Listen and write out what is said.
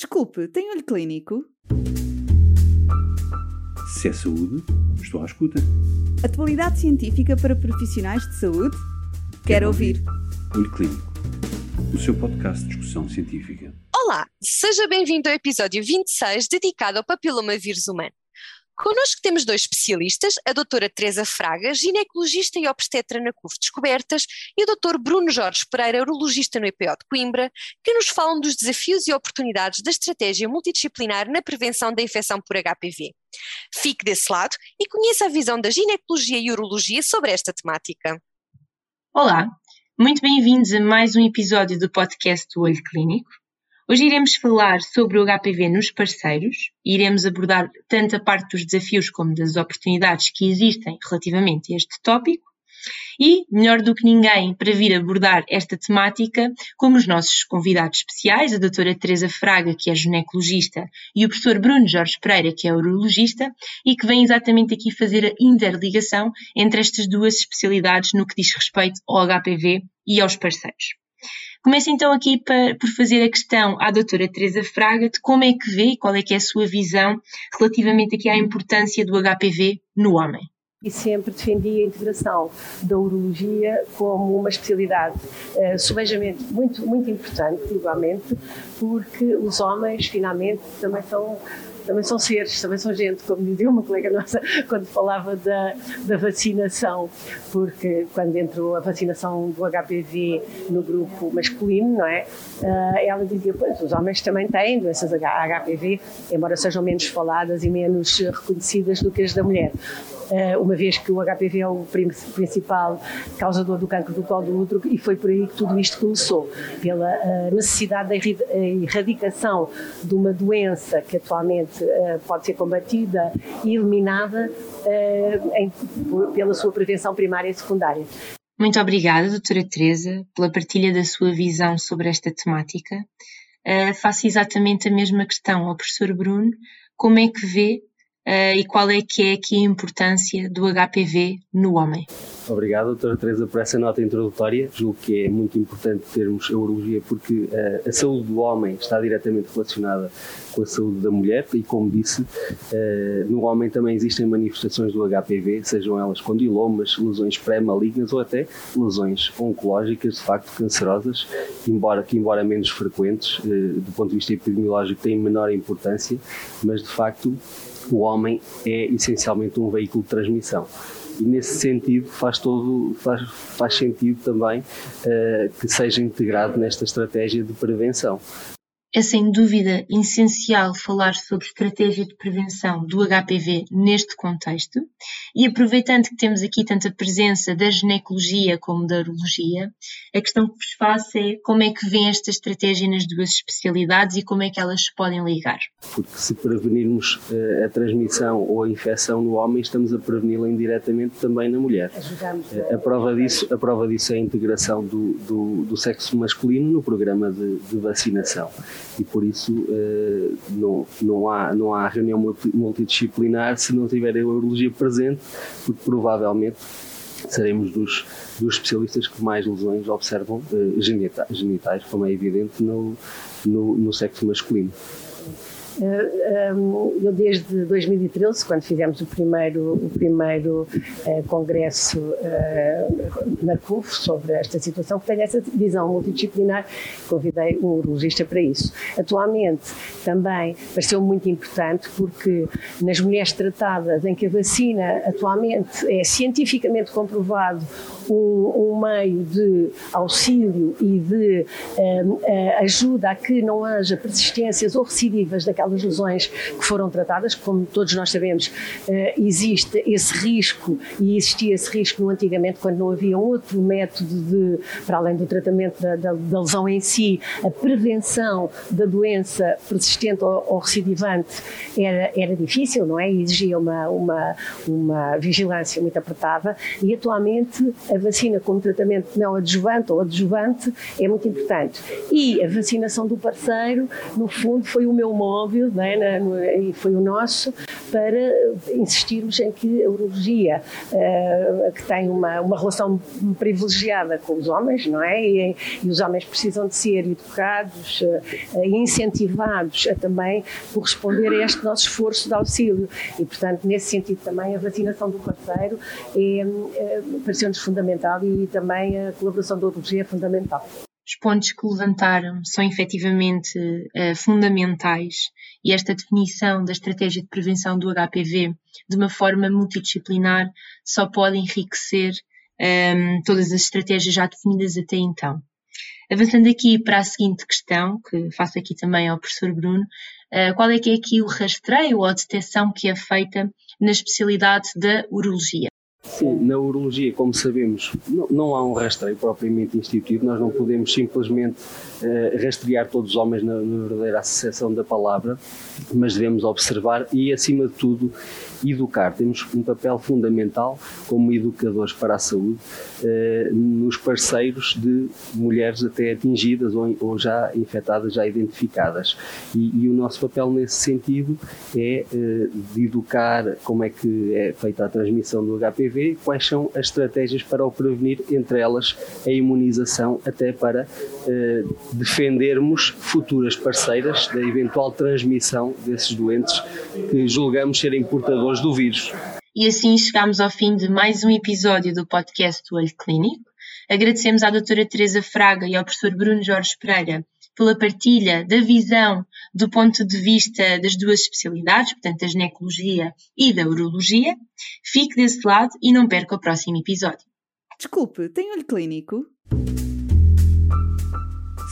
Desculpe, tem olho clínico? Se é saúde, estou à escuta. Atualidade científica para profissionais de saúde? Quero ouvir. Olho Clínico, o seu podcast de discussão científica. Olá, seja bem-vindo ao episódio 26 dedicado ao papiloma vírus humano. Connosco temos dois especialistas, a doutora Teresa Fraga, ginecologista e obstetra na CUF Descobertas, e o doutor Bruno Jorge Pereira, urologista no EPO de Coimbra, que nos falam dos desafios e oportunidades da estratégia multidisciplinar na prevenção da infecção por HPV. Fique desse lado e conheça a visão da ginecologia e urologia sobre esta temática. Olá, muito bem-vindos a mais um episódio do podcast do Olho Clínico. Hoje iremos falar sobre o HPV nos parceiros iremos abordar tanto a parte dos desafios como das oportunidades que existem relativamente a este tópico. E, melhor do que ninguém para vir abordar esta temática, como os nossos convidados especiais, a doutora Teresa Fraga, que é ginecologista, e o professor Bruno Jorge Pereira, que é urologista, e que vem exatamente aqui fazer a interligação entre estas duas especialidades no que diz respeito ao HPV e aos parceiros. Começo então aqui por fazer a questão à doutora Teresa Fraga de como é que vê e qual é que é a sua visão relativamente aqui à importância do HPV no homem. E sempre defendi a integração da urologia como uma especialidade uh, subejamente muito, muito importante, igualmente, porque os homens, finalmente, também são também são seres, também são gente, como dizia uma colega nossa quando falava da, da vacinação, porque quando entrou a vacinação do HPV no grupo masculino, não é? Uh, ela dizia, pois, os homens também têm doenças HPV, embora sejam menos faladas e menos reconhecidas do que as da mulher. Eh, uma vez que o HPV é o principal causador do cancro do colo do útero e foi por aí que tudo isto começou, pela eh, necessidade da erradicação de uma doença que atualmente eh, pode ser combatida e eliminada pela sua prevenção primária e secundária. Muito obrigada, doutora Teresa, pela partilha da sua visão sobre esta temática. Uh, faço exatamente a mesma questão ao professor Bruno. Como é que vê e qual é que é aqui a importância do HPV no homem. Obrigado, doutora Teresa, por essa nota introdutória. Julgo que é muito importante termos a urologia porque uh, a saúde do homem está diretamente relacionada com a saúde da mulher e, como disse, uh, no homem também existem manifestações do HPV, sejam elas condilomas, lesões pré-malignas ou até lesões oncológicas, de facto cancerosas, embora, que embora menos frequentes, uh, do ponto de vista epidemiológico têm menor importância, mas de facto o homem é essencialmente um veículo de transmissão. E nesse sentido faz todo faz, faz sentido também uh, que seja integrado nesta estratégia de prevenção. É sem dúvida essencial falar sobre estratégia de prevenção do HPV neste contexto e aproveitando que temos aqui tanta presença da ginecologia como da urologia, a questão que vos faço é como é que vem esta estratégia nas duas especialidades e como é que elas se podem ligar. Porque se prevenirmos uh, a transmissão ou a infecção no homem, estamos a preveni-la indiretamente também na mulher. Uh, a, prova disso, a prova disso é a integração do, do, do sexo masculino no programa de, de vacinação e por isso uh, não, não, há, não há reunião multidisciplinar se não tiver a urologia presente, porque provavelmente seremos dos, dos especialistas que mais lesões observam uh, genitais, genitais, como é evidente no, no, no sexo masculino. Eh, eu desde 2013, quando fizemos o primeiro, o primeiro eh, congresso eh, na CUF sobre esta situação, que tenho essa visão multidisciplinar, convidei um urologista para isso. Atualmente também pareceu muito importante porque nas mulheres tratadas em que a vacina atualmente é cientificamente comprovado um, um meio de auxílio e de ajuda a que não haja persistências ou recidivas daquela aquelas lesões que foram tratadas, como todos nós sabemos, eh, existe esse risco e existia esse risco antigamente quando não havia outro método de, para além do tratamento da, da, da lesão em si, a prevenção da doença persistente ou, ou recidivante era, era difícil, não é? exigia uma, uma, uma vigilância muito apertada e atualmente a vacina como tratamento não adjuvante ou adjuvante é muito importante. E a vacinação do parceiro, no fundo, foi o meu móvel não é? e foi o nosso, para insistirmos em que a urologia, uh, que tem uma, uma relação privilegiada com os homens, não é? E, e os homens precisam de ser educados e uh, incentivados a também corresponder a este nosso esforço de auxílio. E, portanto, nesse sentido também, a vacinação do parceiro é, é, pareceu-nos fundamental e também a colaboração da urologia é fundamental. Os pontos que levantaram são efetivamente uh, fundamentais e esta definição da estratégia de prevenção do HPV de uma forma multidisciplinar só pode enriquecer um, ehm, todas as estratégias já definidas até então. Avançando aqui para a seguinte questão, que faço aqui também ao professor Bruno, uh, qual é que é aqui o rastreio ou a detecção que é feita na especialidade da urologia? Sim, na urologia, como sabemos, não, não, há um rastreio propriamente instituído, nós não podemos simplesmente uh, rastrear todos os homens na, na verdadeira associação da palavra, mas devemos observar e, acima de tudo, educar. Temos um papel fundamental como educadores para a saúde eh, nos parceiros de mulheres até atingidas ou, já infectadas, já identificadas. E, e, o nosso papel nesse sentido é eh, de educar como é que é feita a transmissão do HPV, quais são as estratégias para o prevenir, entre elas a imunização, até para defendermos futuras parceiras da eventual transmissão desses doentes que julgamos serem portadores do vírus. E assim chegamos ao fim de mais um episódio do podcast do Olho Clínico. Agradecemos à doutora Teresa Fraga e ao professor Bruno Jorge Pereira pela partilha da visão do ponto de vista das duas especialidades, portanto, da ginecologia e da urologia. Fique desse lado e não perca o próximo episódio. Desculpe, tem olho clínico?